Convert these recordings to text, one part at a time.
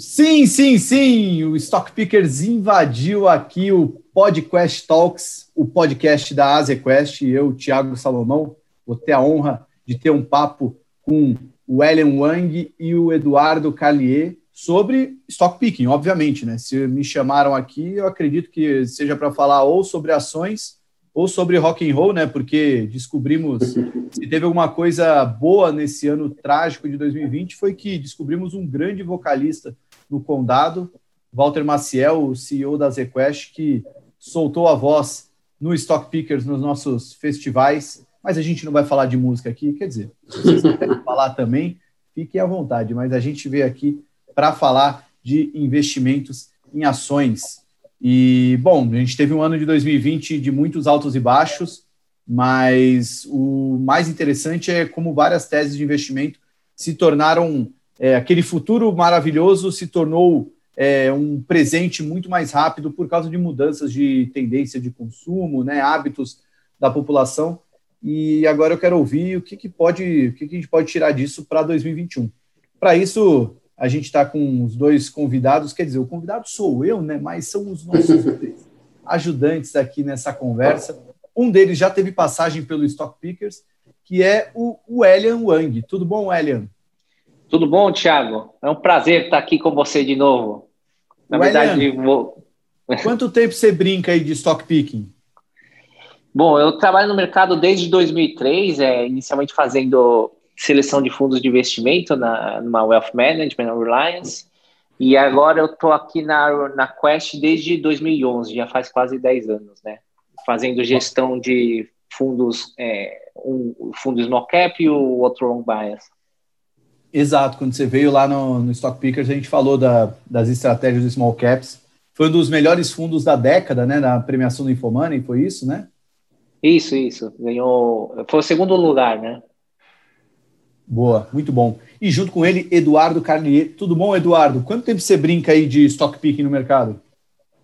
Sim, sim, sim. O Stock Pickers invadiu aqui o Podcast Talks, o podcast da AsiaQuest. Eu, Thiago Salomão, vou ter a honra de ter um papo com o Ellen Wang e o Eduardo Carlier sobre stock picking, obviamente, né? Se me chamaram aqui, eu acredito que seja para falar ou sobre ações ou sobre rock and roll, né? Porque descobrimos se teve alguma coisa boa nesse ano trágico de 2020 foi que descobrimos um grande vocalista no condado, Walter Maciel, o CEO da ZQuest, que soltou a voz no Stock Pickers nos nossos festivais. Mas a gente não vai falar de música aqui, quer dizer, se vocês quiserem falar também, fiquem à vontade. Mas a gente veio aqui para falar de investimentos em ações. E, bom, a gente teve um ano de 2020 de muitos altos e baixos, mas o mais interessante é como várias teses de investimento se tornaram. É, aquele futuro maravilhoso se tornou é, um presente muito mais rápido por causa de mudanças de tendência de consumo, né, hábitos da população. E agora eu quero ouvir o que, que pode, o que, que a gente pode tirar disso para 2021. Para isso, a gente está com os dois convidados, quer dizer, o convidado sou eu, né? Mas são os nossos ajudantes aqui nessa conversa. Um deles já teve passagem pelo Stock Pickers, que é o, Elian Wang. Tudo bom, Elian? Tudo bom, Thiago? É um prazer estar aqui com você de novo. Na o verdade, vou... quanto tempo você brinca aí de stock picking? Bom, eu trabalho no mercado desde 2003, é, inicialmente fazendo seleção de fundos de investimento na numa Wealth Management, na Reliance. E agora eu estou aqui na, na Quest desde 2011, já faz quase 10 anos, né? Fazendo gestão de fundos, é, um fundo small cap e o outro long bias. Exato, quando você veio lá no, no Stock Pickers, a gente falou da, das estratégias do small caps. Foi um dos melhores fundos da década, né? Na premiação do Infomoney, foi isso, né? Isso, isso. Ganhou. Foi o segundo lugar, né? Boa, muito bom. E junto com ele, Eduardo Carlier. Tudo bom, Eduardo? Quanto tempo você brinca aí de stock picking no mercado?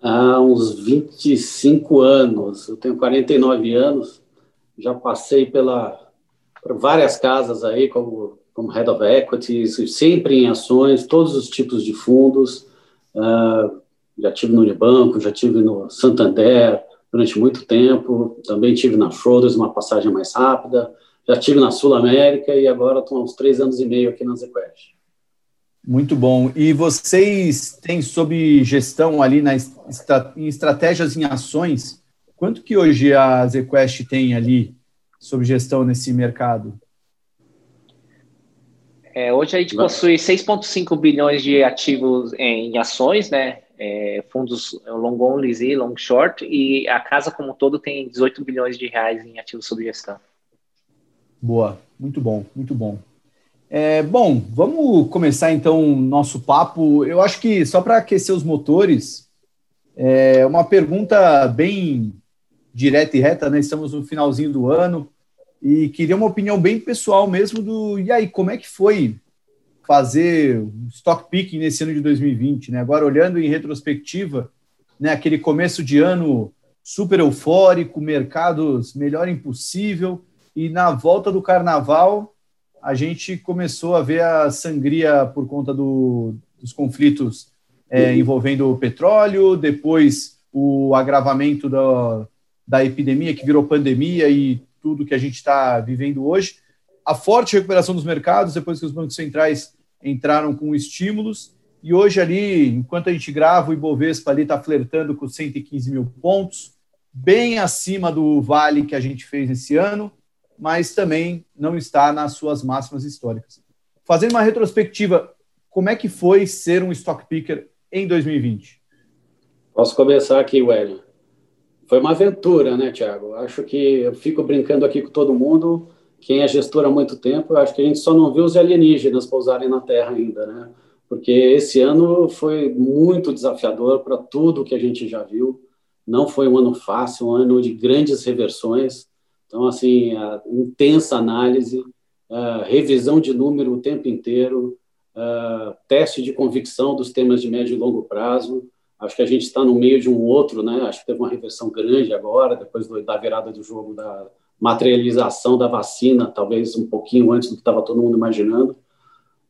Há uns 25 anos. Eu tenho 49 anos. Já passei pela por várias casas aí, como, como Head of Equities, sempre em ações, todos os tipos de fundos. Uh, já tive no Unibanco, já tive no Santander durante muito tempo. Também tive na Schroders, uma passagem mais rápida já tive na Sul América e agora estou há uns três anos e meio aqui na ZQuest. Muito bom. E vocês têm sob gestão ali na, em estratégias em ações, quanto que hoje a ZQuest tem ali sob gestão nesse mercado? É, hoje a gente possui 6,5 bilhões de ativos em ações, né? É, fundos long only e long short, e a casa como um todo tem 18 bilhões de reais em ativos sob gestão. Boa, muito bom, muito bom. É, bom, vamos começar então o nosso papo. Eu acho que só para aquecer os motores, é uma pergunta bem direta e reta, né? Estamos no finalzinho do ano e queria uma opinião bem pessoal mesmo do. E aí, como é que foi fazer stock picking nesse ano de 2020, né? Agora olhando em retrospectiva, né? Aquele começo de ano super eufórico, mercados melhor impossível e na volta do carnaval a gente começou a ver a sangria por conta do, dos conflitos é, envolvendo o petróleo, depois o agravamento da, da epidemia que virou pandemia e tudo que a gente está vivendo hoje, a forte recuperação dos mercados depois que os bancos centrais entraram com estímulos e hoje ali, enquanto a gente grava, o Ibovespa ali está flertando com 115 mil pontos, bem acima do vale que a gente fez esse ano, mas também não está nas suas máximas históricas. Fazendo uma retrospectiva, como é que foi ser um stock picker em 2020? Posso começar aqui, Wellington. Foi uma aventura, né, Tiago? Acho que eu fico brincando aqui com todo mundo. Quem é gestor há muito tempo, eu acho que a gente só não viu os alienígenas pousarem na Terra ainda, né? Porque esse ano foi muito desafiador para tudo que a gente já viu. Não foi um ano fácil, um ano de grandes reversões. Então, assim, intensa análise, revisão de número o tempo inteiro, teste de convicção dos temas de médio e longo prazo. Acho que a gente está no meio de um outro, né? Acho que teve uma reversão grande agora, depois da virada do jogo da materialização da vacina, talvez um pouquinho antes do que estava todo mundo imaginando.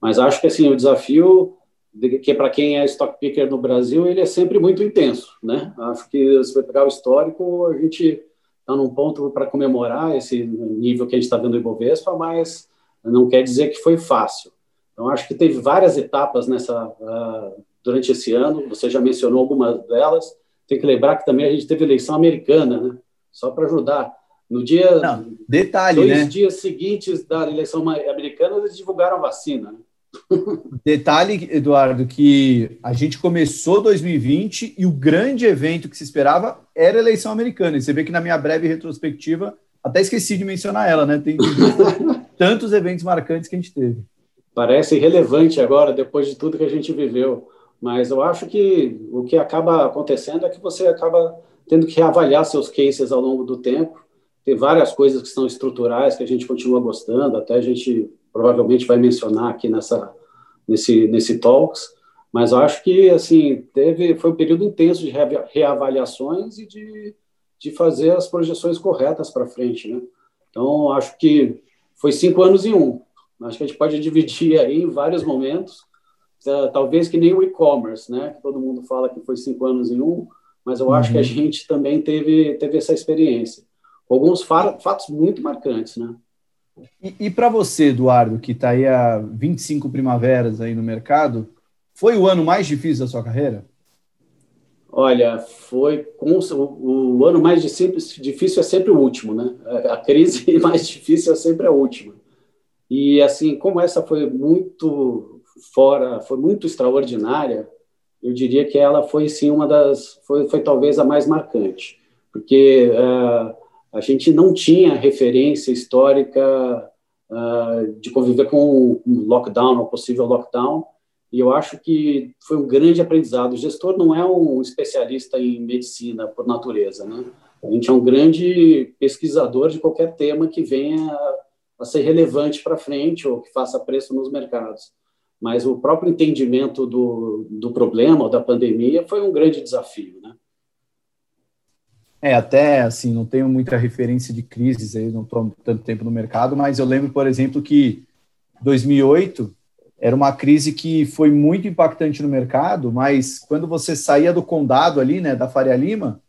Mas acho que assim o desafio que para quem é stock picker no Brasil, ele é sempre muito intenso, né? Acho que se você pegar o histórico, a gente está num ponto para comemorar esse nível que a gente está vendo do Ibovespa, mas não quer dizer que foi fácil. Então, acho que teve várias etapas nessa uh, durante esse ano, você já mencionou algumas delas, tem que lembrar que também a gente teve eleição americana, né? Só para ajudar. No dia. Não, detalhe, dois né? dias seguintes da eleição americana, eles divulgaram a vacina. Né? Detalhe, Eduardo, que a gente começou 2020 e o grande evento que se esperava era a eleição americana. E você vê que na minha breve retrospectiva, até esqueci de mencionar ela, né? Tem tantos eventos marcantes que a gente teve. Parece irrelevante agora, depois de tudo que a gente viveu. Mas eu acho que o que acaba acontecendo é que você acaba tendo que reavaliar seus cases ao longo do tempo. Tem várias coisas que são estruturais que a gente continua gostando, até a gente provavelmente vai mencionar aqui nessa nesse nesse talks, mas eu acho que assim teve foi um período intenso de reavaliações e de, de fazer as projeções corretas para frente, né? Então acho que foi cinco anos em um. Acho que a gente pode dividir aí em vários momentos, talvez que nem o e-commerce, né? Que todo mundo fala que foi cinco anos em um, mas eu acho que a uhum. gente também teve teve essa experiência. Alguns fatos muito marcantes, né? E, e para você, Eduardo, que está aí há 25 primaveras aí no mercado, foi o ano mais difícil da sua carreira? Olha, foi com, o, o ano mais difícil é sempre o último, né? A crise mais difícil é sempre a última. E assim, como essa foi muito fora, foi muito extraordinária, eu diria que ela foi sim uma das, foi, foi talvez a mais marcante, porque uh, a gente não tinha referência histórica uh, de conviver com um lockdown, ou possível lockdown, e eu acho que foi um grande aprendizado. O gestor não é um especialista em medicina por natureza, né? A gente é um grande pesquisador de qualquer tema que venha a ser relevante para frente ou que faça preço nos mercados. Mas o próprio entendimento do, do problema ou da pandemia foi um grande desafio, né? É, até assim, não tenho muita referência de crises aí, não estou tanto tempo no mercado, mas eu lembro, por exemplo, que 2008 era uma crise que foi muito impactante no mercado, mas quando você saía do condado ali, né, da Faria Lima,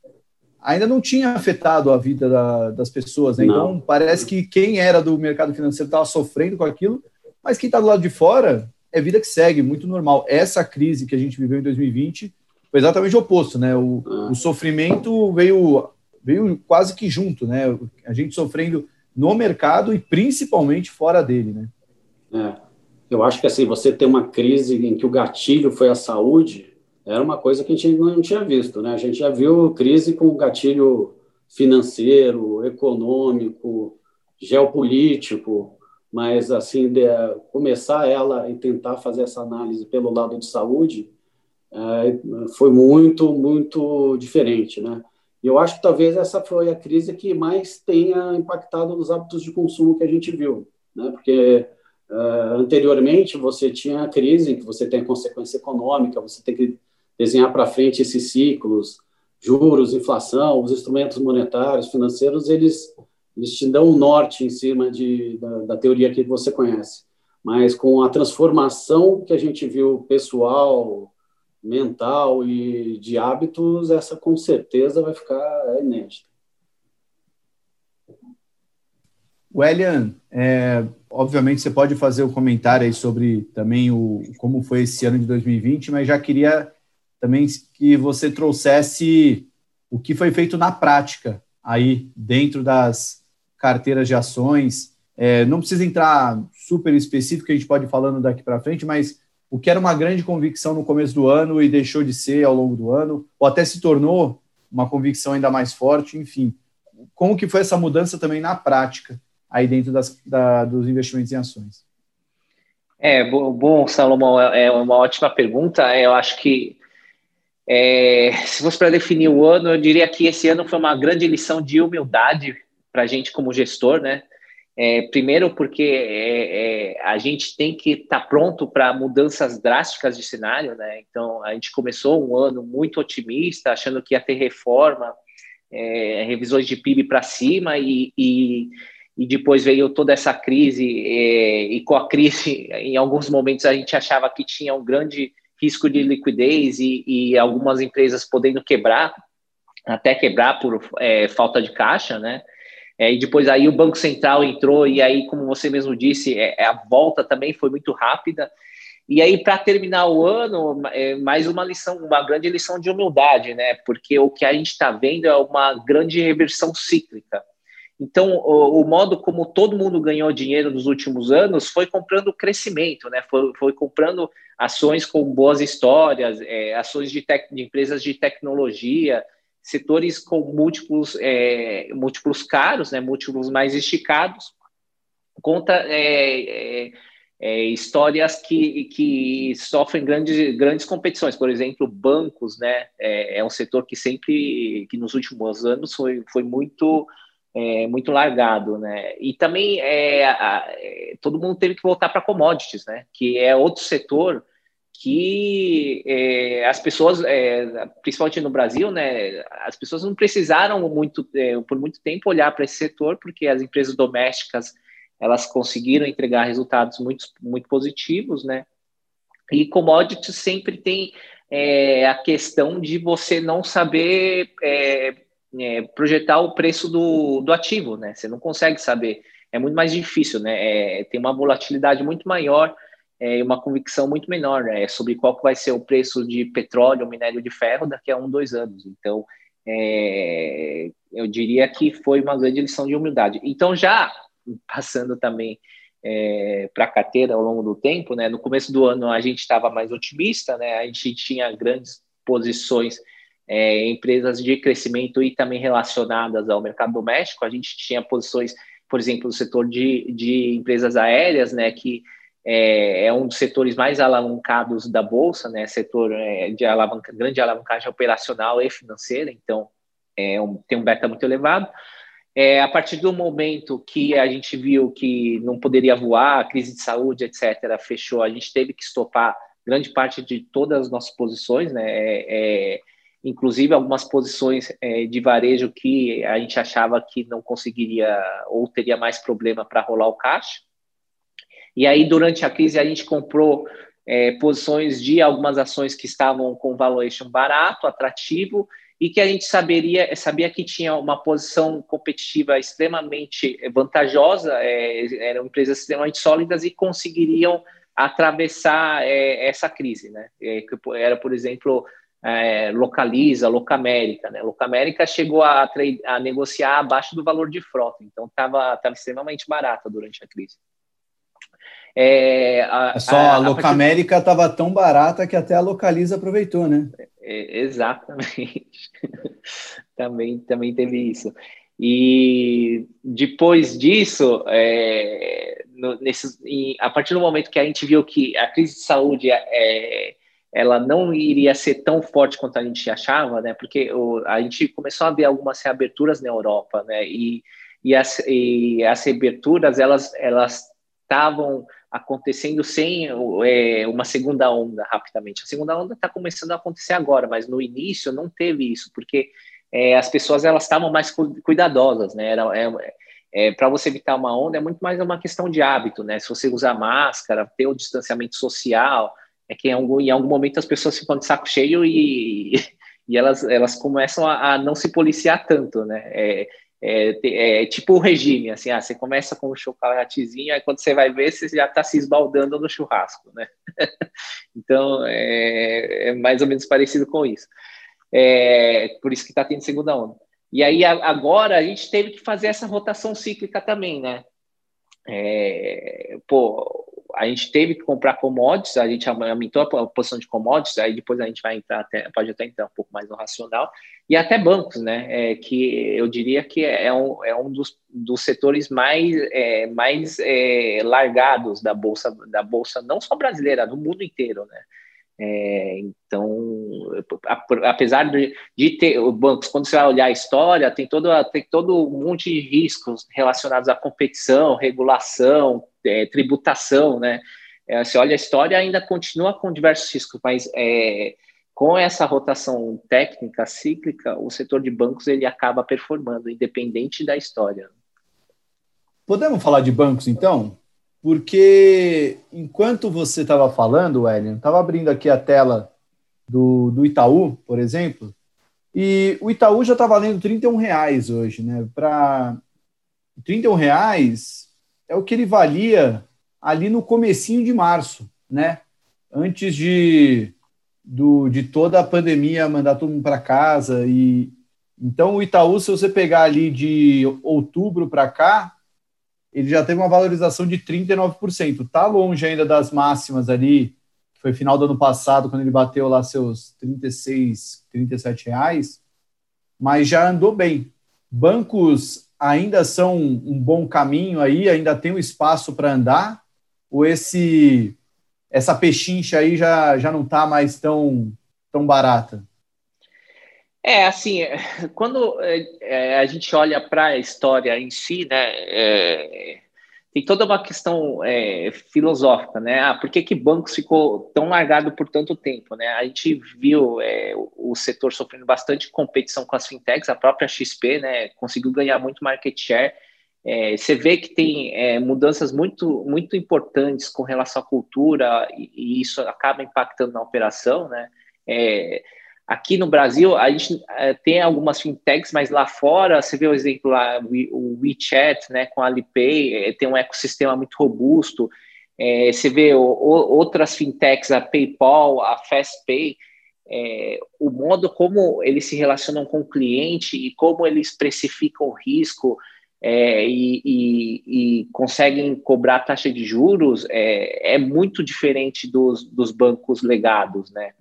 ainda não tinha afetado a vida da, das pessoas, né? Então, parece que quem era do mercado financeiro estava sofrendo com aquilo, mas quem está do lado de fora é vida que segue, muito normal. Essa crise que a gente viveu em 2020 foi exatamente o oposto, né? O, o sofrimento veio, veio quase que junto, né? A gente sofrendo no mercado e principalmente fora dele, né? É. Eu acho que assim, você ter uma crise em que o gatilho foi a saúde, era uma coisa que a gente não tinha visto, né? A gente já viu crise com gatilho financeiro, econômico, geopolítico, mas assim, de, começar ela e tentar fazer essa análise pelo lado de saúde, é, foi muito, muito diferente, né? Eu acho que talvez essa foi a crise que mais tenha impactado nos hábitos de consumo que a gente viu, né? Porque uh, anteriormente você tinha a crise que você tem consequência econômica, você tem que desenhar para frente esses ciclos, juros, inflação, os instrumentos monetários, financeiros, eles eles te dão um norte em cima de, da, da teoria que você conhece. Mas com a transformação que a gente viu pessoal, mental e de hábitos, essa com certeza vai ficar inédita. Wellian, é, obviamente você pode fazer o um comentário aí sobre também o como foi esse ano de 2020, mas já queria também que você trouxesse o que foi feito na prática aí dentro das carteiras de ações. É, não precisa entrar super específico, a gente pode ir falando daqui para frente, mas o que era uma grande convicção no começo do ano e deixou de ser ao longo do ano, ou até se tornou uma convicção ainda mais forte, enfim. Como que foi essa mudança também na prática, aí dentro das, da, dos investimentos em ações? É, bom, Salomão, é, é uma ótima pergunta. Eu acho que é, se fosse para definir o ano, eu diria que esse ano foi uma grande lição de humildade para a gente como gestor, né? É, primeiro, porque é, é, a gente tem que estar tá pronto para mudanças drásticas de cenário, né? Então, a gente começou um ano muito otimista, achando que ia ter reforma, é, revisões de PIB para cima, e, e, e, depois veio toda essa crise, é, e com a crise, em alguns momentos, a gente achava que tinha um grande risco de liquidez e, e algumas empresas podendo quebrar, até quebrar por é, falta de caixa, né? É, e depois aí o Banco Central entrou, e aí, como você mesmo disse, é, a volta também foi muito rápida. E aí, para terminar o ano, é mais uma lição, uma grande lição de humildade, né? Porque o que a gente está vendo é uma grande reversão cíclica. Então, o, o, modo como todo mundo ganhou dinheiro nos últimos anos foi comprando crescimento, né? Foi, foi comprando ações com boas histórias, é, ações de, de, empresas de tecnologia, setores com múltiplos, é, múltiplos caros, né? Múltiplos mais esticados, contra é, é é, histórias que, que sofrem grandes, grandes competições. Por exemplo, bancos, né? É, é um setor que sempre, que nos últimos anos foi, foi muito é, muito largado, né? E também é, a, todo mundo teve que voltar para commodities, né? Que é outro setor que é, as pessoas, é, principalmente no Brasil, né? As pessoas não precisaram muito é, por muito tempo olhar para esse setor porque as empresas domésticas elas conseguiram entregar resultados muito, muito positivos, né? E commodities sempre tem é, a questão de você não saber é, é, projetar o preço do, do ativo, né? Você não consegue saber, é muito mais difícil, né? Tem uma volatilidade muito maior é, uma convicção muito menor né? sobre qual vai ser o preço de petróleo, minério de ferro daqui a um, dois anos. Então, é, eu diria que foi uma grande lição de humildade. Então, já passando também é, para a carteira ao longo do tempo, né? No começo do ano a gente estava mais otimista, né? A gente tinha grandes posições é, em empresas de crescimento e também relacionadas ao mercado doméstico. A gente tinha posições, por exemplo, no setor de, de empresas aéreas, né? Que é, é, um dos setores mais alavancados da bolsa, né? Setor é, de alavanca, grande alavancagem operacional e financeira. Então, é um, tem um beta muito elevado. É, a partir do momento que a gente viu que não poderia voar, crise de saúde, etc., fechou, a gente teve que estopar grande parte de todas as nossas posições, né? É, é, inclusive algumas posições é, de varejo que a gente achava que não conseguiria ou teria mais problema para rolar o caixa. E aí, durante a crise, a gente comprou é, posições de algumas ações que estavam com valuation barato, atrativo, e que a gente saberia, sabia que tinha uma posição competitiva extremamente vantajosa, é, eram empresas extremamente sólidas e conseguiriam atravessar é, essa crise, né? É, era, por exemplo, é, Localiza, Locamérica, né? Locamérica chegou a, a, negociar abaixo do valor de frota, então estava tava extremamente barata durante a crise. É, a, é só a, a Locamérica estava partir... tão barata que até a Localiza aproveitou, né? É, exatamente. também, também teve isso. E depois disso, é, no, nesse, em, a partir do momento que a gente viu que a crise de saúde é, ela não iria ser tão forte quanto a gente achava, né? Porque o, a gente começou a ver algumas reaberturas na Europa, né? E, e, as, e as reaberturas elas elas estavam acontecendo sem é, uma segunda onda rapidamente. A segunda onda está começando a acontecer agora, mas no início não teve isso, porque é, as pessoas elas estavam mais cuidadosas, né? Era, é, é para você evitar uma onda é muito mais uma questão de hábito, né? Se você usar máscara, ter o distanciamento social, é que em algum, em algum momento as pessoas ficam de saco cheio e, e elas, elas começam a, a não se policiar tanto, né? É, é, é, tipo o regime, assim, ah, você começa com um chocolatezinho, aí quando você vai ver, você já está se esbaldando no churrasco, né? então, é, é, mais ou menos parecido com isso. É, por isso que está tendo segunda onda. E aí, agora, a gente teve que fazer essa rotação cíclica também, né? É, pô, a gente teve que comprar commodities, a gente aumentou a posição de commodities, aí depois a gente vai entrar até, pode até entrar um pouco mais no racional, e até bancos, né? É, que eu diria que é um, é um dos, dos setores mais, é, mais é, largados da bolsa, da bolsa, não só brasileira, do mundo inteiro, né? É, então, apesar de, de ter os bancos, quando você vai olhar a história, tem todo, tem todo um monte de riscos relacionados à competição, regulação, é, tributação, né? É, você olha a história, ainda continua com diversos riscos, mas é, com essa rotação técnica cíclica, o setor de bancos ele acaba performando, independente da história. Podemos falar de bancos, então? Porque enquanto você estava falando, Wellington, estava abrindo aqui a tela do, do Itaú, por exemplo, e o Itaú já está valendo 31 reais hoje, né? Para 31 reais é o que ele valia ali no comecinho de março, né? Antes de, do, de toda a pandemia mandar todo mundo para casa e então o Itaú, se você pegar ali de outubro para cá, ele já teve uma valorização de 39%. Tá longe ainda das máximas ali, que foi final do ano passado, quando ele bateu lá seus 36, 37 reais, mas já andou bem. Bancos ainda são um bom caminho aí, ainda tem um espaço para andar, ou esse essa pechincha aí já, já não está mais tão, tão barata? É, assim, quando é, a gente olha para a história em si, né, é, tem toda uma questão é, filosófica, né? Ah, por que, que bancos ficou tão largado por tanto tempo, né? A gente viu é, o, o, setor sofrendo bastante competição com as fintechs, a própria XP, né, conseguiu ganhar muito market share. É, você vê que tem é, mudanças muito, muito importantes com relação à cultura e, e isso acaba impactando na operação, né? Aqui no Brasil, a gente é, tem algumas fintechs, mas lá fora, você vê o exemplo lá, o WeChat, né, com a Alipay, é, tem um ecossistema muito robusto. É, você vê o, o, outras fintechs, a PayPal, a FastPay, o modo como eles se relacionam com o cliente e como eles precificam o risco e, e, e, conseguem cobrar taxa de juros é, é muito diferente dos, dos bancos legados, né?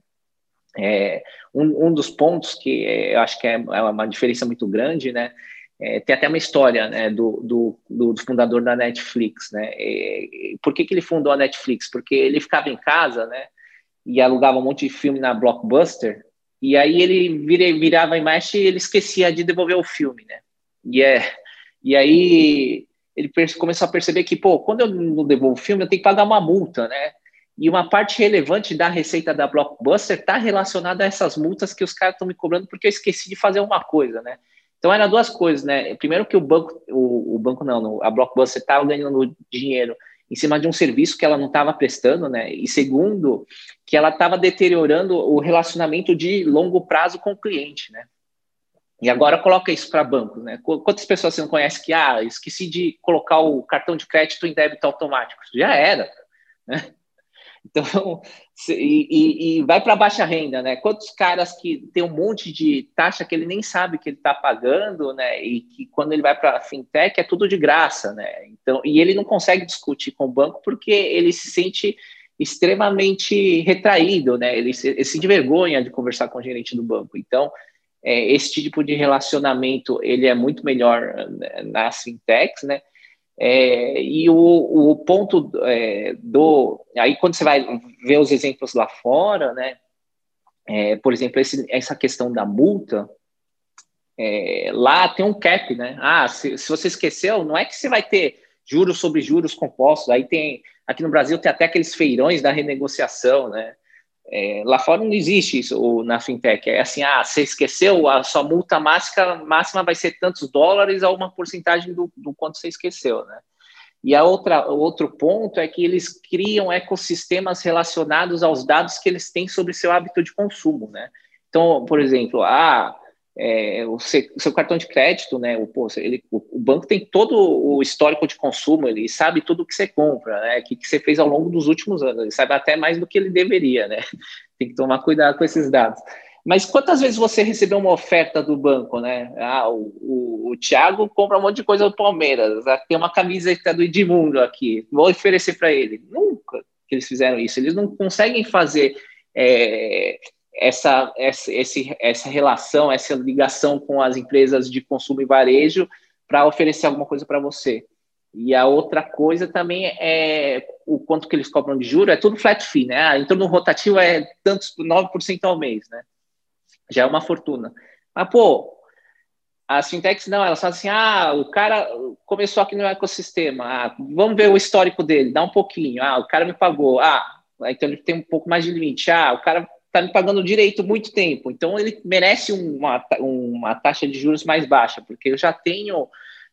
É, um, um, dos pontos que eu acho que é, é uma diferença muito grande, né? É, tem até uma história né, do, do, do, fundador da Netflix, né? E, por que, que ele fundou a Netflix? Porque ele ficava em casa, né? E alugava um monte de filme na Blockbuster, e aí ele vira, virava a imagem e ele esquecia de devolver o filme, né? E, é, e aí ele começou a perceber que, pô, quando eu não devolvo o filme, eu tenho que pagar uma multa, né? E uma parte relevante da receita da Blockbuster está relacionada a essas multas que os caras estão me cobrando porque eu esqueci de fazer uma coisa, né? Então eram duas coisas, né? Primeiro que o banco, o, o banco não, a Blockbuster estava ganhando dinheiro em cima de um serviço que ela não estava prestando, né? E segundo, que ela estava deteriorando o relacionamento de longo prazo com o cliente, né? E agora coloca isso para bancos, né? Quantas pessoas você não conhece que, ah, esqueci de colocar o cartão de crédito em débito automático? Já era, né? Então, e, e, vai para baixa renda, né? Quantos caras que tem um monte de taxa que ele nem sabe que ele está pagando, né? E que quando ele vai para a fintech é tudo de graça, né? Então, e ele não consegue discutir com o banco porque ele se sente extremamente retraído, né? Ele se, ele se envergonha de conversar com o gerente do banco. Então, é, esse tipo de relacionamento ele é muito melhor né, nas fintechs, né? É, e o, o ponto é, do. Aí, quando você vai ver os exemplos lá fora, né? É, por exemplo, esse, essa questão da multa, é, lá tem um cap, né? Ah, se, se você esqueceu, não é que você vai ter juros sobre juros compostos. Aí tem. Aqui no Brasil tem até aqueles feirões da renegociação, né? É, lá fora não existe isso na fintech. É assim, ah, você esqueceu, a sua multa máxima, máxima vai ser tantos dólares a uma porcentagem do, do quanto você esqueceu, né? E a outra, outro ponto é que eles criam ecossistemas relacionados aos dados que eles têm sobre seu hábito de consumo, né? Então, por exemplo, ah, é, o, seu, o, seu, cartão de crédito, né? O, pô, ele, o, o, banco tem todo o histórico de consumo, ele sabe tudo que você compra, né? O que, que você fez ao longo dos últimos anos, ele sabe até mais do que ele deveria, né? Tem que tomar cuidado com esses dados. Mas quantas vezes você recebeu uma oferta do banco, né? Ah, o, o, o Thiago compra um monte de coisa do Palmeiras, ah, tem uma camiseta do Edmundo aqui, vou oferecer para ele. Nunca que eles fizeram isso, eles não conseguem fazer. É, essa, essa, essa relação, essa ligação com as empresas de consumo e varejo para oferecer alguma coisa para você. E a outra coisa também é o quanto que eles cobram de juro, é tudo flat fee, né? Ah, então no rotativo é tantos 9% ao mês, né? Já é uma fortuna. Mas, pô, as fintechs não, elas falam assim: ah, o cara começou aqui no ecossistema, ah, vamos ver o histórico dele, dá um pouquinho. Ah, o cara me pagou, ah, então ele tem um pouco mais de limite. Ah, o cara está me pagando direito muito tempo, então ele merece uma, uma taxa de juros mais baixa, porque eu já tenho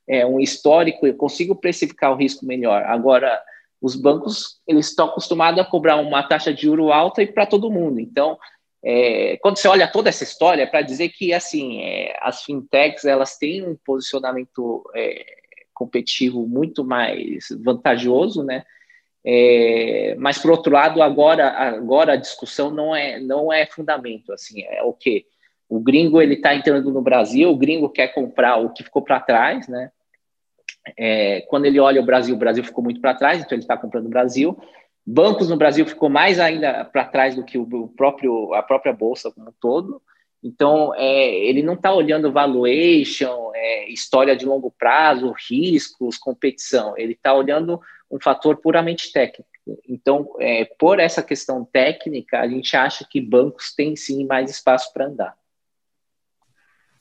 é, um histórico, eu consigo precificar o risco melhor. Agora, os bancos eles estão acostumados a cobrar uma taxa de juro alta e para todo mundo. Então, é, quando você olha toda essa história, é para dizer que assim é, as fintechs elas têm um posicionamento é, competitivo muito mais vantajoso, né? É, mas por outro lado, agora, agora a discussão não é não é fundamento, assim, é o que o gringo ele está entrando no Brasil, o gringo quer comprar o que ficou para trás, né? É, quando ele olha o Brasil, o Brasil ficou muito para trás, então ele está comprando o Brasil. Bancos no Brasil ficou mais ainda para trás do que o próprio a própria bolsa como um todo. Então é, ele não está olhando valuation, é, história de longo prazo, riscos, competição. Ele está olhando um fator puramente técnico. Então, é, por essa questão técnica, a gente acha que bancos têm sim mais espaço para andar.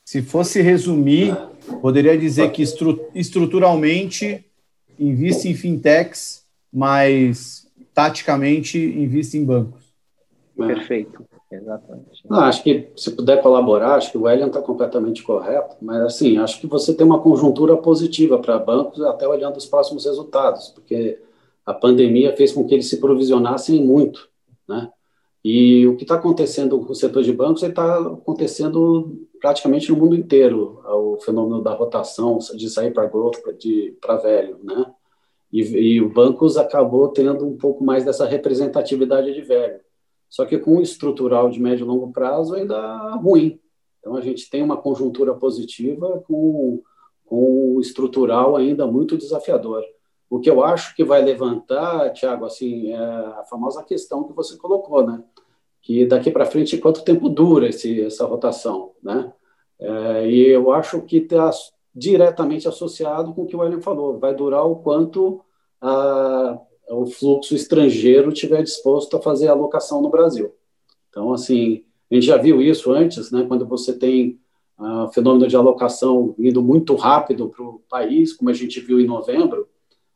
Se fosse resumir, poderia dizer que estru estruturalmente investe em fintechs, mas taticamente investe em bancos. É. Perfeito, exatamente. Não, acho que se puder colaborar, acho que o William está completamente correto, mas assim, acho que você tem uma conjuntura positiva para bancos, até olhando os próximos resultados, porque a pandemia fez com que eles se provisionassem muito, né? E o que está acontecendo com o setor de bancos está acontecendo praticamente no mundo inteiro, o fenômeno da rotação, de sair para growth para velho, né? E, e o bancos acabou tendo um pouco mais dessa representatividade de velho. Só que com o estrutural de médio e longo prazo ainda ruim. Então a gente tem uma conjuntura positiva com, com o estrutural ainda muito desafiador. O que eu acho que vai levantar, Tiago, assim, é a famosa questão que você colocou, né? Que daqui para frente, quanto tempo dura esse, essa rotação, né? É, e eu acho que está diretamente associado com o que o William falou. Vai durar o quanto a, o fluxo estrangeiro estiver disposto a fazer alocação no Brasil. Então, assim, a gente já viu isso antes, né? Quando você tem o uh, fenômeno de alocação indo muito rápido para o país, como a gente viu em novembro,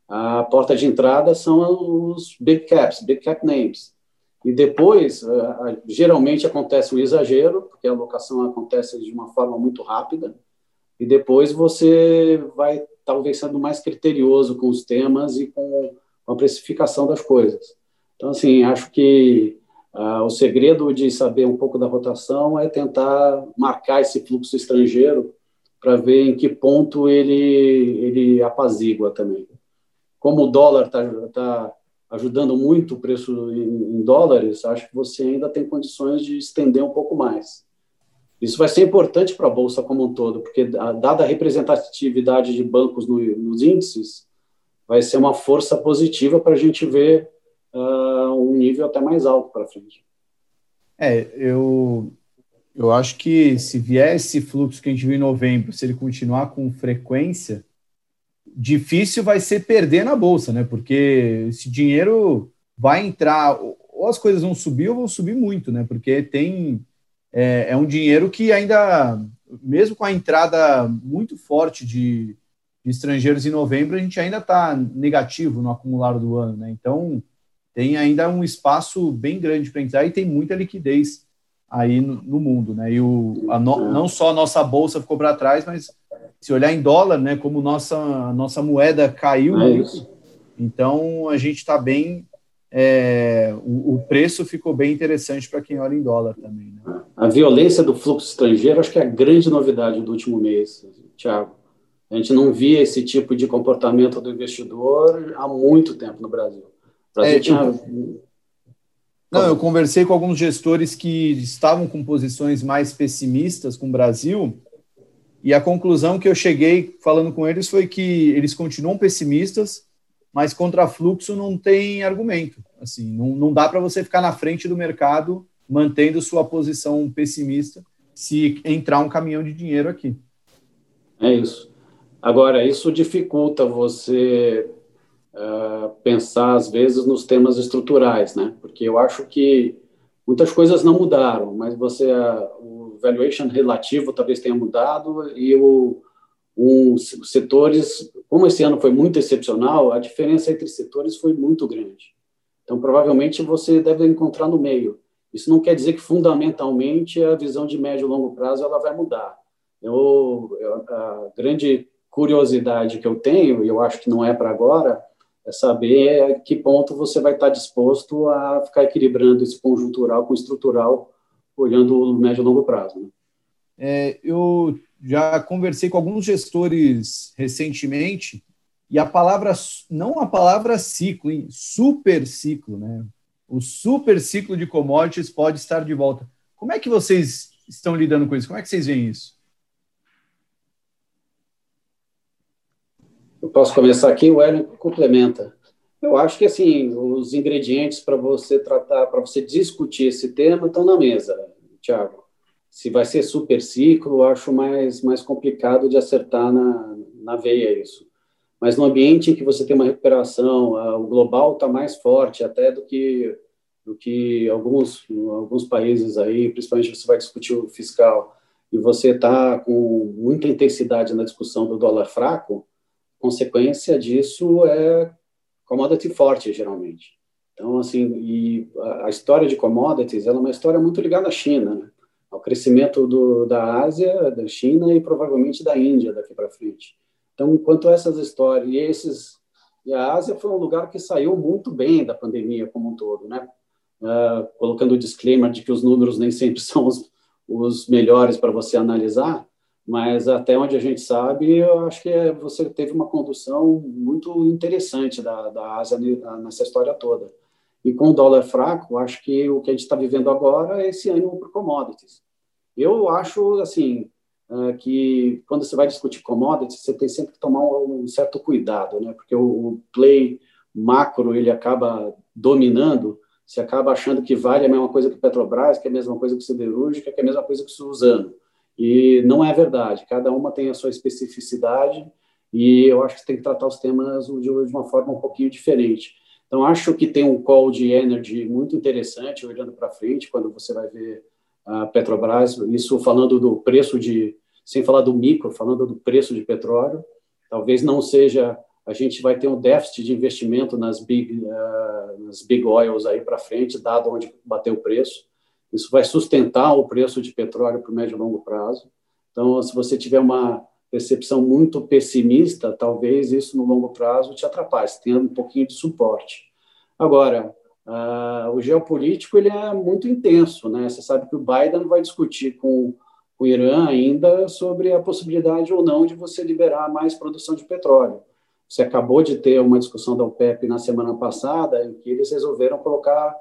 a porta de entrada são os big caps, big cap names. E depois, eh, geralmente acontece o exagero, porque a alocação acontece de uma forma muito rápida, e depois você vai talvez sendo mais criterioso com os temas e com a precificação das coisas. Então, assim, acho que uh, o segredo de saber um pouco da rotação é tentar marcar esse fluxo estrangeiro para ver em que ponto ele, ele apazigua também como o dólar está tá ajudando muito o preço em, em, dólares, acho que você ainda tem condições de estender um pouco mais. Isso vai ser importante para a Bolsa como um todo, porque, dada a representatividade de bancos no, nos índices, vai ser uma força positiva para a gente ver uh, um nível até mais alto para frente. É, eu, eu acho que se vier esse fluxo que a gente viu em novembro, se ele continuar com frequência, difícil vai ser perder na bolsa, né? Porque esse dinheiro vai entrar, ou as coisas vão subir ou vão subir muito, né? Porque tem é, é um dinheiro que ainda, mesmo com a entrada muito forte de, de estrangeiros em novembro, a gente ainda está negativo no acumulado do ano, né? Então tem ainda um espaço bem grande para entrar e tem muita liquidez aí no, no mundo, né? E o, a no, não só a nossa bolsa ficou para trás, mas se olhar em dólar, né, como nossa, nossa moeda caiu é então a gente está bem. É, o, o, preço ficou bem interessante para quem olha em dólar também. Né? A violência do fluxo estrangeiro, acho que é a grande novidade do último mês, Tiago. A gente não via esse tipo de comportamento do investidor há muito tempo no Brasil. O Brasil é, tinha. Eu... Não, eu conversei com alguns gestores que estavam com posições mais pessimistas com o Brasil e a conclusão que eu cheguei falando com eles foi que eles continuam pessimistas, mas contra fluxo não tem argumento. Assim, não, não dá para você ficar na frente do mercado mantendo sua posição pessimista se entrar um caminhão de dinheiro aqui. É isso. Agora, isso dificulta você uh, pensar, às vezes, nos temas estruturais, né? Porque eu acho que muitas coisas não mudaram, mas você, uh, valuation relativo talvez tenha mudado e o, os setores, como esse ano foi muito excepcional, a diferença entre setores foi muito grande. Então, provavelmente você deve encontrar no meio. Isso não quer dizer que fundamentalmente a visão de médio e longo prazo ela vai mudar. Eu, a grande curiosidade que eu tenho, e eu acho que não é para agora, é saber que ponto você vai estar disposto a ficar equilibrando esse conjuntural com estrutural, olhando o médio e longo prazo. Né? É, eu já conversei com alguns gestores recentemente e a palavra, não a palavra ciclo, hein? super ciclo, né? O super ciclo de commodities pode estar de volta. Como é que vocês estão lidando com isso? Como é que vocês veem isso? Eu posso começar aqui, o Hélio complementa. Eu acho que assim, os ingredientes para você tratar, para você discutir esse tema estão na mesa, Tiago. Se vai ser super ciclo, acho mais, mais complicado de acertar na, na veia isso. Mas no ambiente em que você tem uma recuperação, o global está mais forte até do que do que alguns alguns países aí, principalmente você vai discutir o fiscal e você está com muita intensidade na discussão do dólar fraco, consequência disso é commodity forte, geralmente. Então, assim, e a história de commodities ela é uma história muito ligada à China, né? ao crescimento do, da Ásia, da China e provavelmente da Índia daqui para frente. Então, enquanto essas histórias e esses e a Ásia foi um lugar que saiu muito bem da pandemia como um todo, né? Uh, colocando o disclaimer de que os números nem sempre são os, os melhores para você analisar, mas até onde a gente sabe, eu acho que é, você teve uma condução muito interessante da, da Ásia nessa história toda. E com o dólar fraco, acho que o que a gente está vivendo agora é esse ânimo por commodities. Eu acho, assim, é, que quando você vai discutir commodities, você tem sempre que tomar um certo cuidado, né? Porque o play macro, ele acaba dominando, você acaba achando que vale a mesma coisa que Petrobras, que é a mesma coisa que Siderúrgica, que é a mesma coisa que Suzano. E não é verdade. Cada uma tem a sua especificidade e eu acho que tem que tratar os temas de uma forma um pouquinho diferente. Então, acho que tem um call de energy muito interessante, olhando para frente, quando você vai ver a Petrobras, isso falando do preço de, sem falar do micro, falando do preço de petróleo. Talvez não seja, a gente vai ter um déficit de investimento nas big, uh, nas big oils aí para frente, dado onde bateu o preço. Isso vai sustentar o preço de petróleo para o médio e longo prazo. Então, se você tiver uma percepção muito pessimista, talvez isso no longo prazo te atrapalhe, tenha um pouquinho de suporte. Agora, uh, o geopolítico ele é muito intenso, né? Você sabe que o Biden vai discutir com o Irã ainda sobre a possibilidade ou não de você liberar mais produção de petróleo. Você acabou de ter uma discussão da OPEP na semana passada em que eles resolveram colocar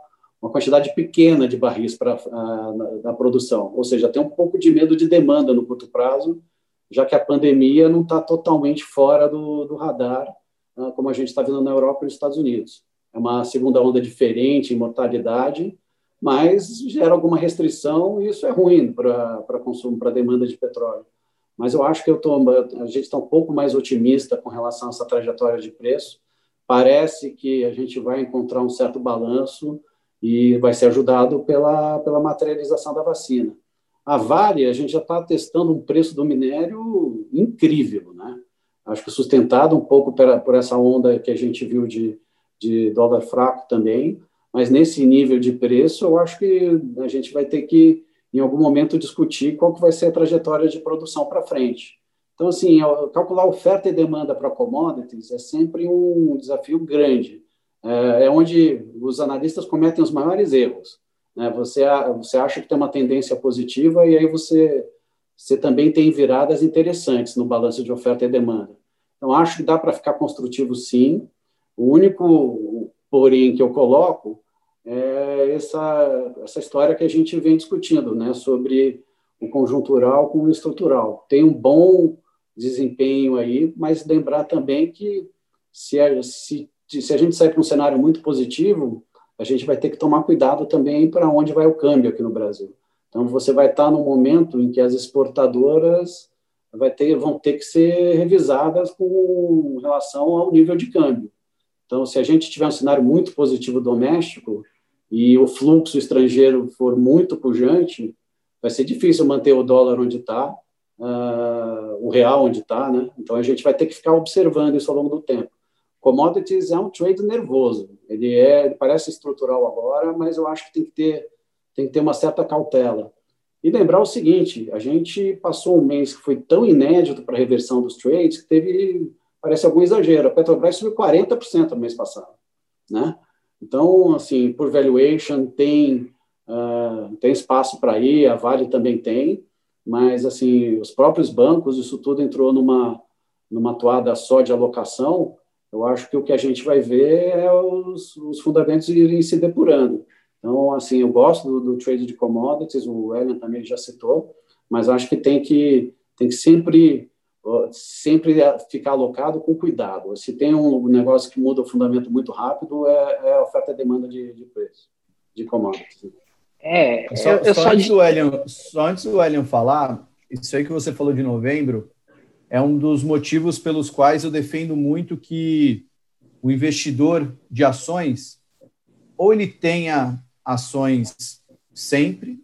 uma quantidade pequena de barris para uh, na produção, ou seja, tem um pouco de medo de demanda no curto prazo já que a pandemia não está totalmente fora do, do radar, uh, como a gente está vendo na Europa e nos Estados Unidos. É uma segunda onda diferente em mortalidade, mas gera alguma restrição e isso é ruim para consumo, para demanda de petróleo. Mas eu acho que eu tô, a gente está um pouco mais otimista com relação a essa trajetória de preço. Parece que a gente vai encontrar um certo balanço e vai ser ajudado pela, pela materialização da vacina. A Vale, a gente já está testando um preço do minério incrível, né? Acho que sustentado um pouco por, essa onda que a gente viu de, de dólar fraco também, mas nesse nível de preço, eu acho que a gente vai ter que, em algum momento, discutir qual que vai ser a trajetória de produção para frente. Então, assim, calcular oferta e demanda para commodities é sempre um desafio grande. É, é onde os analistas cometem os maiores erros né? Você, você acha que tem uma tendência positiva e aí você, você também tem viradas interessantes no balanço de oferta e demanda. Então, acho que dá para ficar construtivo sim. O único porém que eu coloco é essa, essa história que a gente vem discutindo, né, sobre o conjuntural com o estrutural. Tem um bom desempenho aí, mas lembrar também que se se, se a gente sair para um cenário muito positivo, a gente vai ter que tomar cuidado também para onde vai o câmbio aqui no Brasil. Então, você vai estar num momento em que as exportadoras vai ter, vão ter que ser revisadas com relação ao nível de câmbio. Então, se a gente tiver um cenário muito positivo doméstico e o fluxo estrangeiro for muito pujante, vai ser difícil manter o dólar onde está, uh, o real onde está, né? Então, a gente vai ter que ficar observando isso ao longo do tempo. Commodities é um trade nervoso. Ele é, ele parece estrutural agora, mas eu acho que tem que ter tem que ter uma certa cautela. E lembrar o seguinte: a gente passou um mês que foi tão inédito para a reversão dos trades que teve parece algum exagero. A Petrobras subiu 40% no mês passado, né? Então, assim, por valuation tem uh, tem espaço para ir, a Vale também tem, mas assim os próprios bancos, isso tudo entrou numa numa toada só de alocação. Eu acho que o que a gente vai ver é os, os fundamentos irem se depurando. Então, assim, eu gosto do, do trade de commodities, o Ellen também já citou, mas acho que tem que tem que sempre sempre ficar alocado com cuidado. Se tem um negócio que muda o fundamento muito rápido, é, é a oferta e demanda de, de preço, de commodities. É, só, eu, só, só, antes do Elian, só antes do Elian falar, isso aí que você falou de novembro é um dos motivos pelos quais eu defendo muito que o investidor de ações ou ele tenha ações sempre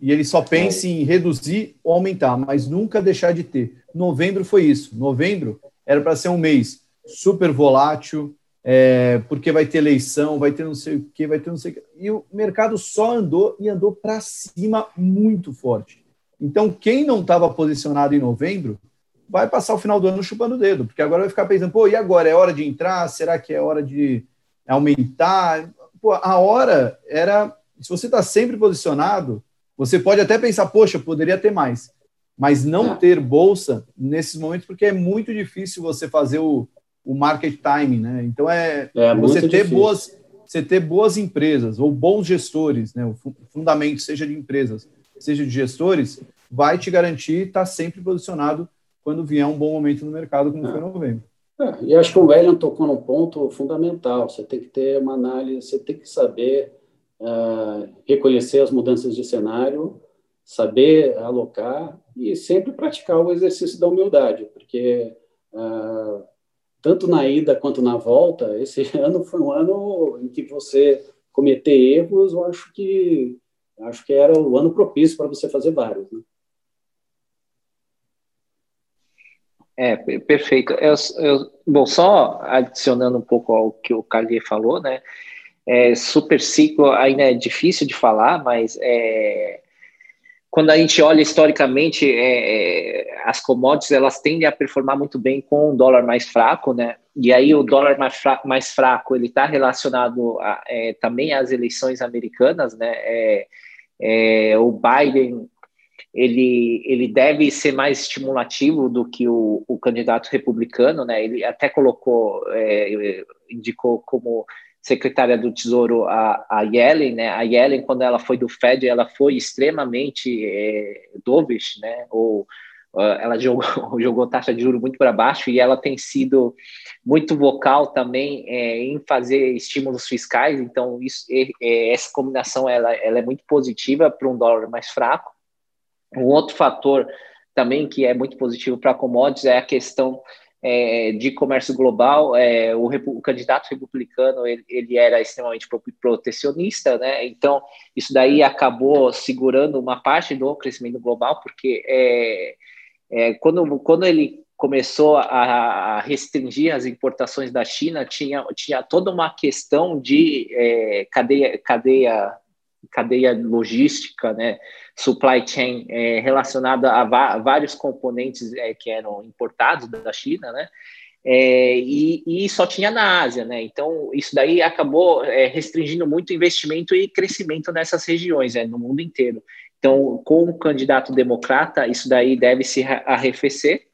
e ele só pense em reduzir ou aumentar, mas nunca deixar de ter. Novembro foi isso. Novembro era para ser um mês super volátil, é, porque vai ter eleição, vai ter não sei o que, vai ter não sei o que. E o mercado só andou e andou para cima muito forte. Então, quem não estava posicionado em novembro vai passar o final do ano chupando o dedo, porque agora vai ficar pensando, pô, e agora? É hora de entrar? Será que é hora de aumentar? Pô, a hora era. Se você está sempre posicionado, você pode até pensar, poxa, poderia ter mais. Mas não é. ter bolsa nesses momentos, porque é muito difícil você fazer o, o market timing, né? Então é, é você ter difícil. boas você ter boas empresas ou bons gestores, né? O fundamento seja de empresas, seja de gestores, vai te garantir estar sempre posicionado quando vier um bom momento no mercado, como é. foi em novembro. É, e acho que o Wellington tocou num ponto fundamental. Você tem que ter uma análise, você tem que saber uh, reconhecer as mudanças de cenário, saber alocar e sempre praticar o exercício da humildade, porque uh, tanto na ida quanto na volta, esse ano foi um ano em que você cometer erros, eu acho que acho que era o ano propício para você fazer vários. Né? É, perfeito. Eu, eu, bom, só adicionando um pouco ao que o Carlier falou, né? É, super ciclo ainda é difícil de falar, mas é, quando a gente olha historicamente, é, é, as commodities elas tendem a performar muito bem com o dólar mais fraco, né? E aí o dólar mais fraco, mais fraco ele está relacionado a, é, também às eleições americanas, né? É, o Biden ele, ele deve ser mais estimulativo do que o, o candidato republicano, né? Ele até colocou, é, indicou como secretária do Tesouro a, a Yellen, né? A Yellen, quando ela foi do Fed, ela foi extremamente é, dovish, né? Ou ela jogou, jogou taxa de juros muito para baixo e ela tem sido muito vocal também é, em fazer estímulos fiscais. Então, isso, é, essa combinação ela, ela é muito positiva para um dólar mais fraco. Um outro fator também que é muito positivo para commodities é a questão é, de comércio global, é, o, o, candidato republicano ele, ele, era extremamente protecionista, né? Então isso daí acabou segurando uma parte do crescimento global, porque é, é quando, quando ele começou a, a, restringir as importações da China, tinha, tinha toda uma questão de é, cadeia, cadeia, cadeia logística, né? supply chain é, relacionada a vários componentes é, que eram importados da China, né? É, e, e, só tinha na Ásia, né? Então isso daí acabou é, restringindo muito investimento e crescimento nessas regiões, né, no mundo inteiro. Então, com o candidato democrata, isso daí deve se arrefecer.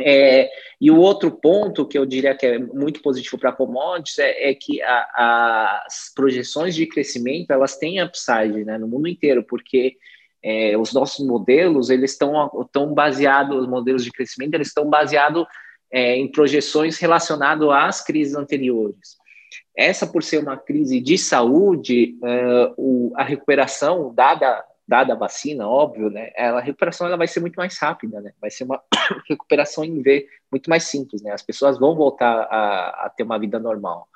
É, e o outro ponto que eu diria que é muito positivo para commodities é, é que a, as projeções de crescimento elas têm upside né, no mundo inteiro, porque é, os nossos modelos eles estão estão baseados, os modelos de crescimento eles estão baseados é, em projeções relacionadas às crises anteriores. Essa por ser uma crise de saúde, é, o, a recuperação dada dada a vacina, óbvio, né? A recuperação ela vai ser muito mais rápida, né? Vai ser uma recuperação em V muito mais simples, né? As pessoas vão voltar a, a ter uma vida normal.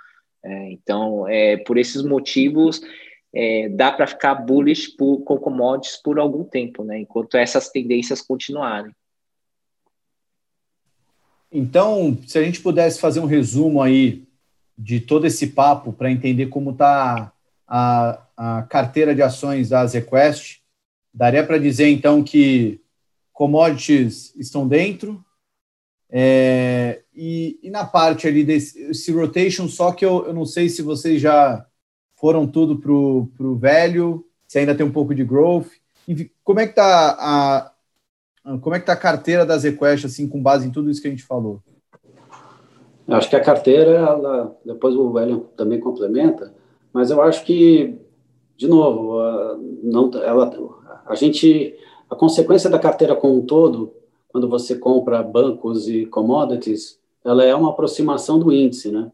É, então, é, por esses motivos, é, dá para ficar bullish por, com commodities por algum tempo, né? Enquanto essas tendências continuarem. Então, se a gente pudesse fazer um resumo aí de todo esse papo para entender como está a, a carteira de ações da ZQuest, daria para dizer então que commodities estão dentro. É, e e na parte ali desse rotation, só que eu, eu não sei se vocês já foram tudo para o velho, se ainda tem um pouco de growth. E como é que está a, como é que tá a carteira da ZQuest, assim, com base em tudo isso que a gente falou? Eu acho que a carteira, ela, depois o William também complementa, mas eu acho que, de novo, não, ela, a gente, a consequência da carteira como um todo, quando você compra bancos e commodities, ela é uma aproximação do índice, né?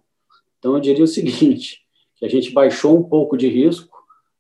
Então, eu diria o seguinte, que a gente baixou um pouco de risco,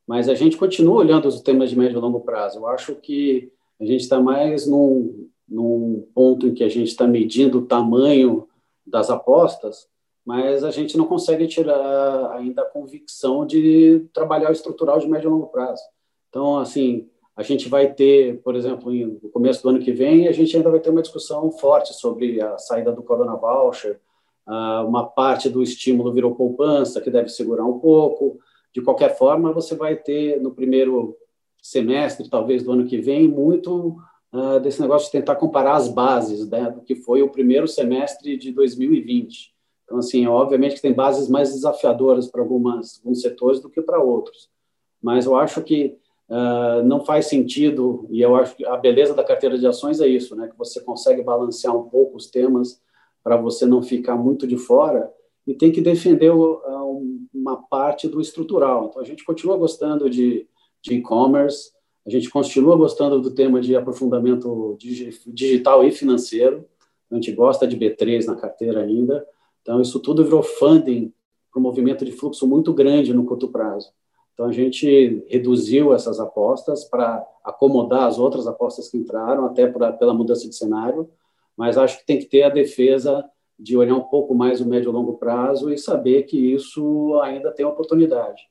mas a gente continua olhando os temas de médio e longo prazo. Eu acho que a gente está mais num, num ponto em que a gente está medindo o tamanho das apostas, mas a gente não consegue tirar ainda a convicção de trabalhar o estrutural de médio e longo prazo. Então, assim, a gente vai ter, por exemplo, no começo do ano que vem, a gente ainda vai ter uma discussão forte sobre a saída do Corona Voucher, uma parte do estímulo virou poupança, que deve segurar um pouco. De qualquer forma, você vai ter no primeiro semestre, talvez do ano que vem, muito desse negócio de tentar comparar as bases né, do que foi o primeiro semestre de 2020. Então, assim, obviamente que tem bases mais desafiadoras para algumas, alguns setores do que para outros. Mas eu acho que uh, não faz sentido, e eu acho que a beleza da carteira de ações é isso, né, que você consegue balancear um pouco os temas para você não ficar muito de fora e tem que defender uma parte do estrutural. Então, a gente continua gostando de e-commerce. A gente continua gostando do tema de aprofundamento digital e financeiro. A gente gosta de B3 na carteira ainda. Então, isso tudo virou funding para um movimento de fluxo muito grande no curto prazo. Então, a gente reduziu essas apostas para acomodar as outras apostas que entraram, até pra, pela mudança de cenário, mas acho que tem que ter a defesa de olhar um pouco mais o médio e longo prazo e saber que isso ainda tem oportunidade.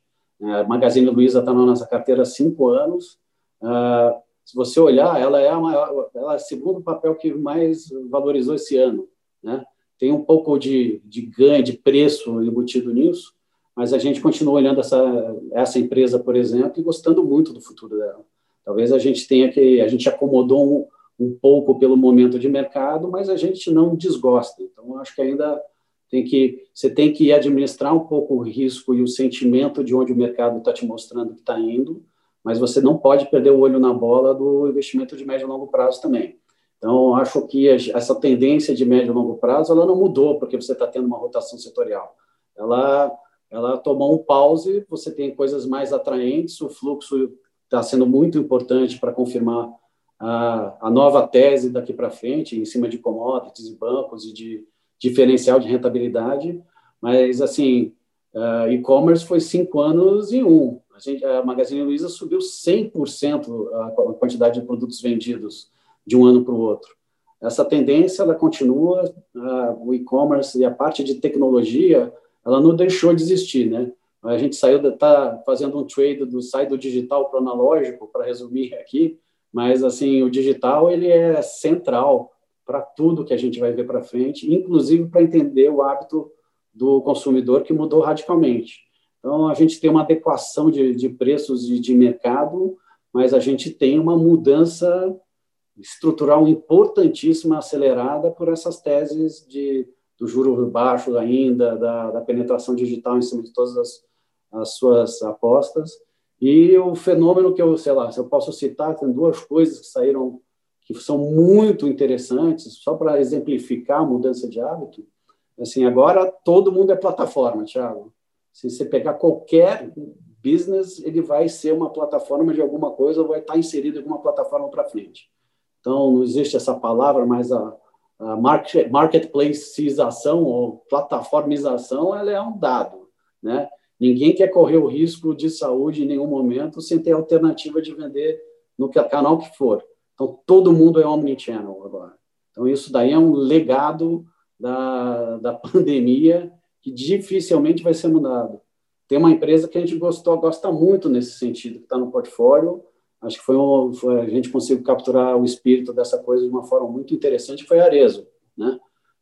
A Magazine Luiza está na nossa carteira há cinco anos. Uh, se você olhar, ela é a maior, ela é o segundo papel que mais valorizou esse ano. Né? Tem um pouco de, de ganho, de preço embutido nisso, mas a gente continua olhando essa, essa empresa, por exemplo, e gostando muito do futuro dela. Talvez a gente tenha que, a gente acomodou um, um pouco pelo momento de mercado, mas a gente não desgosta. Então, acho que ainda tem que você tem que administrar um pouco o risco e o sentimento de onde o mercado está te mostrando que está indo, mas você não pode perder o olho na bola do investimento de médio e longo prazo também. Então, acho que essa tendência de médio e longo prazo ela não mudou porque você está tendo uma rotação setorial. Ela, ela tomou um pause, você tem coisas mais atraentes, o fluxo está sendo muito importante para confirmar a, a nova tese daqui para frente, em cima de commodities e bancos e de diferencial de rentabilidade, mas assim, e-commerce foi cinco anos em um. A, gente, a Magazine Luiza subiu 100% a quantidade de produtos vendidos de um ano para o outro. Essa tendência ela continua, o e-commerce e a parte de tecnologia, ela não deixou de existir, né? A gente saiu, está fazendo um trade do sai do digital para o analógico, para resumir aqui, mas assim o digital ele é central para tudo que a gente vai ver para frente, inclusive para entender o hábito do consumidor que mudou radicalmente. Então, a gente tem uma adequação de, de preços de, de mercado, mas a gente tem uma mudança estrutural importantíssima, acelerada por essas teses de, do juro baixo ainda, da, da penetração digital em cima de todas as, as suas apostas. E o fenômeno que eu, sei lá, se eu posso citar, tem duas coisas que saíram que são muito interessantes, só para exemplificar a mudança de hábito. Assim, agora todo mundo é plataforma, Thiago. Se você pegar qualquer business, ele vai ser uma plataforma de alguma coisa ou vai estar inserido em alguma plataforma para frente. Então, não existe essa palavra, mas a, a market, marketplaceização ou plataformização, ela é um dado, né? Ninguém quer correr o risco de saúde em nenhum momento sem ter alternativa de vender no canal que for. Então, todo mundo é omnichannel agora. Então, isso daí é um legado da, da pandemia que dificilmente vai ser mudado. Tem uma empresa que a gente gostou, gosta muito nesse sentido, que está no portfólio. Acho que foi, um, foi, a gente conseguiu capturar o espírito dessa coisa de uma forma muito interessante, foi Arezo. Né?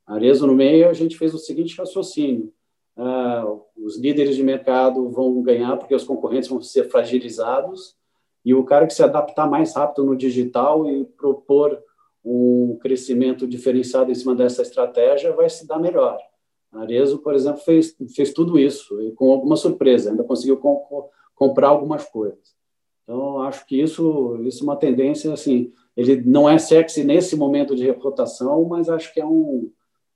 Arezo, no meio, a gente fez o seguinte raciocínio. Uh, os líderes de mercado vão ganhar porque os concorrentes vão ser fragilizados e o cara que se adaptar mais rápido no digital e propor um crescimento diferenciado em cima dessa estratégia vai se dar melhor. Arezo, por exemplo, fez, fez tudo isso, e com alguma surpresa, ainda conseguiu com, comprar algumas coisas. Então, acho que isso, isso é uma tendência, assim, ele não é sexy nesse momento de rotação, mas acho que é um,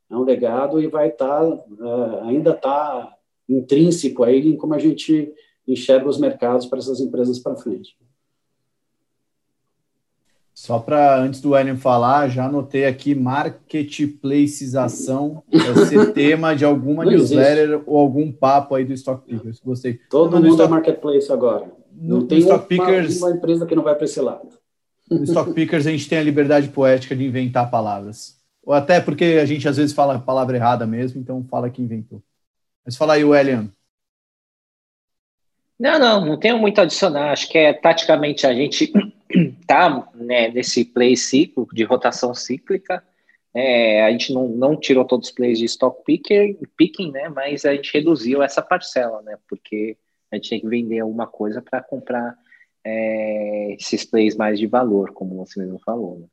é um legado e vai estar, tá, é, ainda está intrínseco aí em como a gente enxerga os mercados para essas empresas para frente. Só para, antes do William falar, já anotei aqui marketplacização, vai ser tema de alguma newsletter ou algum papo aí do Stock Pickers. Gostei. Todo mundo Stock... é marketplace agora. No, não tem no Stock uma, Pickers, uma empresa que não vai para esse lado. No Stock Pickers a gente tem a liberdade poética de inventar palavras. Ou até porque a gente às vezes fala a palavra errada mesmo, então fala que inventou. Mas fala aí, William. Não, não, não tenho muito a adicionar. Acho que é taticamente a gente tá né, nesse play ciclo de rotação cíclica. É, a gente não, não tirou todos os plays de stock picker, picking, né? Mas a gente reduziu essa parcela, né? Porque gente tem que vender alguma coisa para comprar é, esses plays mais de valor, como você mesmo falou. Né?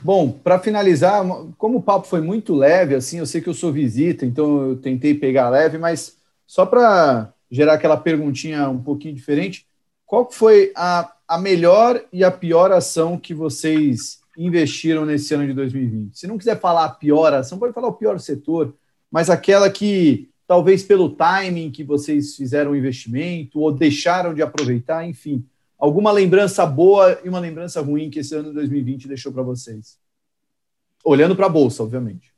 Bom, para finalizar, como o papo foi muito leve, assim, eu sei que eu sou visita, então eu tentei pegar leve, mas só para gerar aquela perguntinha um pouquinho diferente, qual foi a, a melhor e a pior ação que vocês investiram nesse ano de 2020? Se não quiser falar a pior ação, pode falar o pior setor, mas aquela que talvez pelo timing que vocês fizeram o investimento ou deixaram de aproveitar, enfim, alguma lembrança boa e uma lembrança ruim que esse ano de 2020 deixou para vocês? Olhando para a bolsa, obviamente.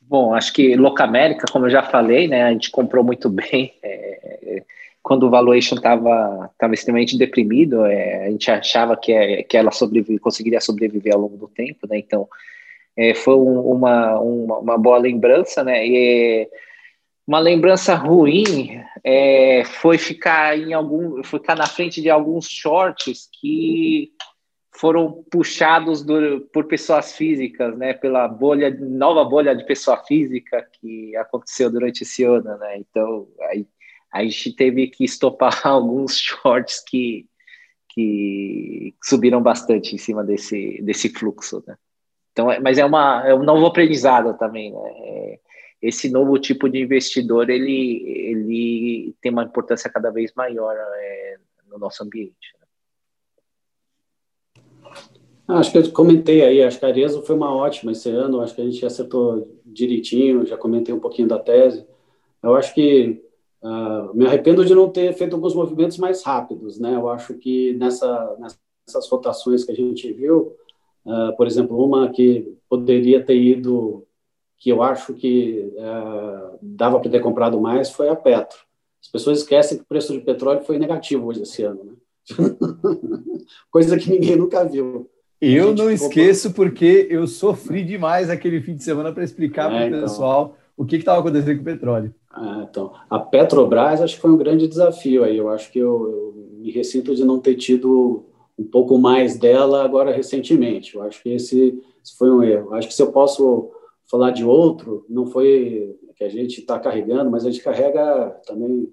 Bom, acho que Locamérica, como eu já falei, né, a gente comprou muito bem. É, quando o valuation estava tava extremamente deprimido, é, a gente achava que, é, que ela sobrevive, conseguiria sobreviver ao longo do tempo, né? Então, é, foi um, uma, uma, uma, boa lembrança, né? E uma lembrança ruim é, foi ficar em algum, ficar na frente de alguns shorts que foram puxados do, por pessoas físicas, né, pela bolha, nova bolha de pessoa física que aconteceu durante esse ano, né, então aí, a gente teve que estopar alguns shorts que, que subiram bastante em cima desse, desse fluxo, né. Então, é, mas é, uma, é um novo aprendizado também, né, é, esse novo tipo de investidor, ele, ele tem uma importância cada vez maior é, no nosso ambiente. Ah, acho que eu comentei aí, acho que a Arezo foi uma ótima esse ano, acho que a gente acertou direitinho, já comentei um pouquinho da tese. Eu acho que uh, me arrependo de não ter feito alguns movimentos mais rápidos, né? Eu acho que nessa, nessas rotações que a gente viu, uh, por exemplo, uma que poderia ter ido, que eu acho que uh, dava para ter comprado mais, foi a Petro. As pessoas esquecem que o preço de petróleo foi negativo hoje esse ano, né? Coisa que ninguém nunca viu. Eu não esqueço porque eu sofri demais aquele fim de semana para explicar é, para o então. pessoal o que estava acontecendo com o petróleo. Ah, então, a Petrobras acho que foi um grande desafio aí. Eu acho que eu, eu, me ressinto de não ter tido um pouco mais dela agora recentemente. Eu acho que esse, esse foi um erro. Eu acho que se eu posso falar de outro, não foi que a gente está carregando, mas a gente carrega também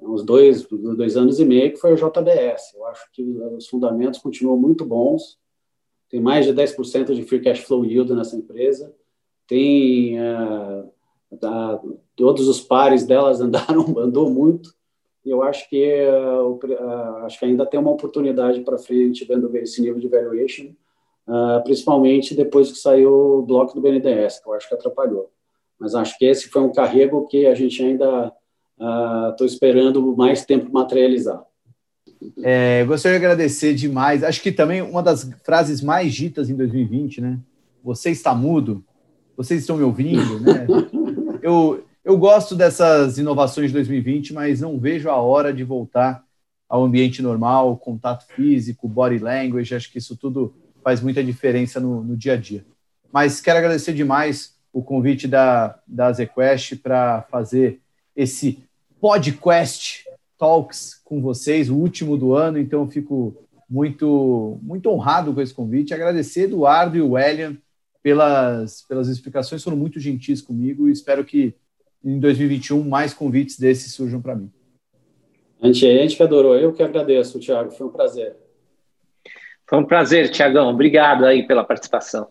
uns dois, dois anos e meio, que foi o JBS. Eu acho que os fundamentos continuam muito bons tem mais de 10% de free cash flow yield nessa empresa, tem uh, todos os pares delas andaram, andou muito, eu acho que uh, uh, acho que ainda tem uma oportunidade para frente vendo esse nível de valuation, principalmente depois que saiu o bloco do BNDES, que eu acho que atrapalhou. Mas acho que esse foi um carrego que a gente ainda estou esperando mais tempo materializar. É, gostaria de agradecer demais. Acho que também uma das frases mais ditas em 2020, né? Você está mudo? Vocês estão me ouvindo, né? Eu, eu gosto dessas inovações de 2020, mas não vejo a hora de voltar ao ambiente normal, contato físico, body language. Acho que isso tudo faz muita diferença no, no dia a dia. Mas quero agradecer demais o convite da, da ZQuest para fazer esse podcast Talks com vocês, o último do ano, então fico muito, muito honrado com esse convite. Agradecer Eduardo e o William pelas, pelas explicações, foram muito gentis comigo e espero que em 2021 mais convites desses surjam para mim. A gente, a gente que adorou, eu que agradeço, Tiago, foi um prazer. Foi um prazer, Tiagão. Obrigado aí pela participação.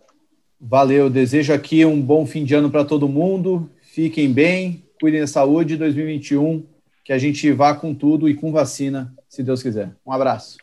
Valeu, desejo aqui um bom fim de ano para todo mundo. Fiquem bem, cuidem da saúde 2021, que a gente vá com tudo e com vacina, se Deus quiser. Um abraço.